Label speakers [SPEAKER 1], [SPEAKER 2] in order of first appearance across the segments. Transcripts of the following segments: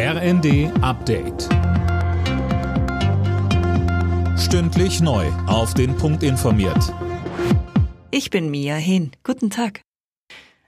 [SPEAKER 1] RND Update. Stündlich neu. Auf den Punkt informiert.
[SPEAKER 2] Ich bin Mia Hin. Guten Tag.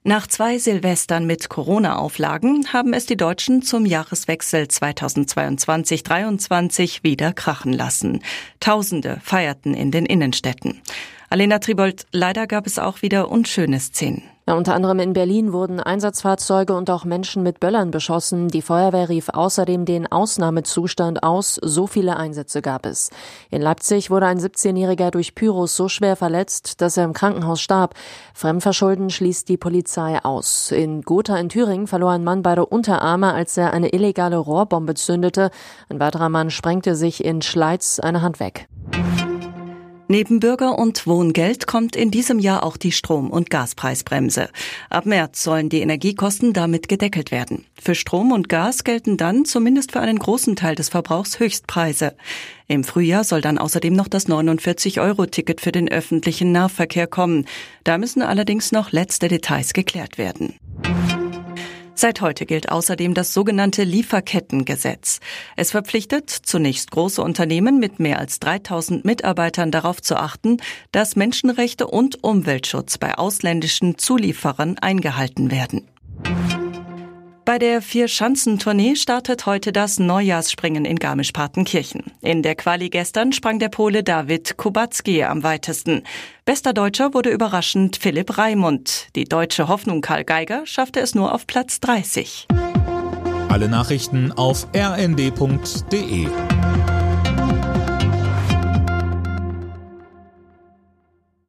[SPEAKER 2] Nach zwei Silvestern mit Corona-Auflagen haben es die Deutschen zum Jahreswechsel 2022-23 wieder krachen lassen. Tausende feierten in den Innenstädten. Alena Tribold, leider gab es auch wieder unschöne Szenen.
[SPEAKER 3] Ja, unter anderem in Berlin wurden Einsatzfahrzeuge und auch Menschen mit Böllern beschossen. Die Feuerwehr rief außerdem den Ausnahmezustand aus. So viele Einsätze gab es. In Leipzig wurde ein 17-Jähriger durch Pyros so schwer verletzt, dass er im Krankenhaus starb. Fremdverschulden schließt die Polizei aus. In Gotha in Thüringen verlor ein Mann beide Unterarme, als er eine illegale Rohrbombe zündete. Ein weiterer Mann sprengte sich in Schleiz eine Hand weg.
[SPEAKER 2] Neben Bürger- und Wohngeld kommt in diesem Jahr auch die Strom- und Gaspreisbremse. Ab März sollen die Energiekosten damit gedeckelt werden. Für Strom und Gas gelten dann zumindest für einen großen Teil des Verbrauchs Höchstpreise. Im Frühjahr soll dann außerdem noch das 49-Euro-Ticket für den öffentlichen Nahverkehr kommen. Da müssen allerdings noch letzte Details geklärt werden. Seit heute gilt außerdem das sogenannte Lieferkettengesetz. Es verpflichtet zunächst große Unternehmen mit mehr als 3000 Mitarbeitern darauf zu achten, dass Menschenrechte und Umweltschutz bei ausländischen Zulieferern eingehalten werden. Bei der Vier-Schanzentournee startet heute das Neujahrsspringen in Garmisch-Partenkirchen. In der Quali gestern sprang der Pole David Kubacki am weitesten. Bester Deutscher wurde überraschend Philipp Raimund. Die deutsche Hoffnung Karl Geiger schaffte es nur auf Platz 30.
[SPEAKER 1] Alle Nachrichten auf rnd.de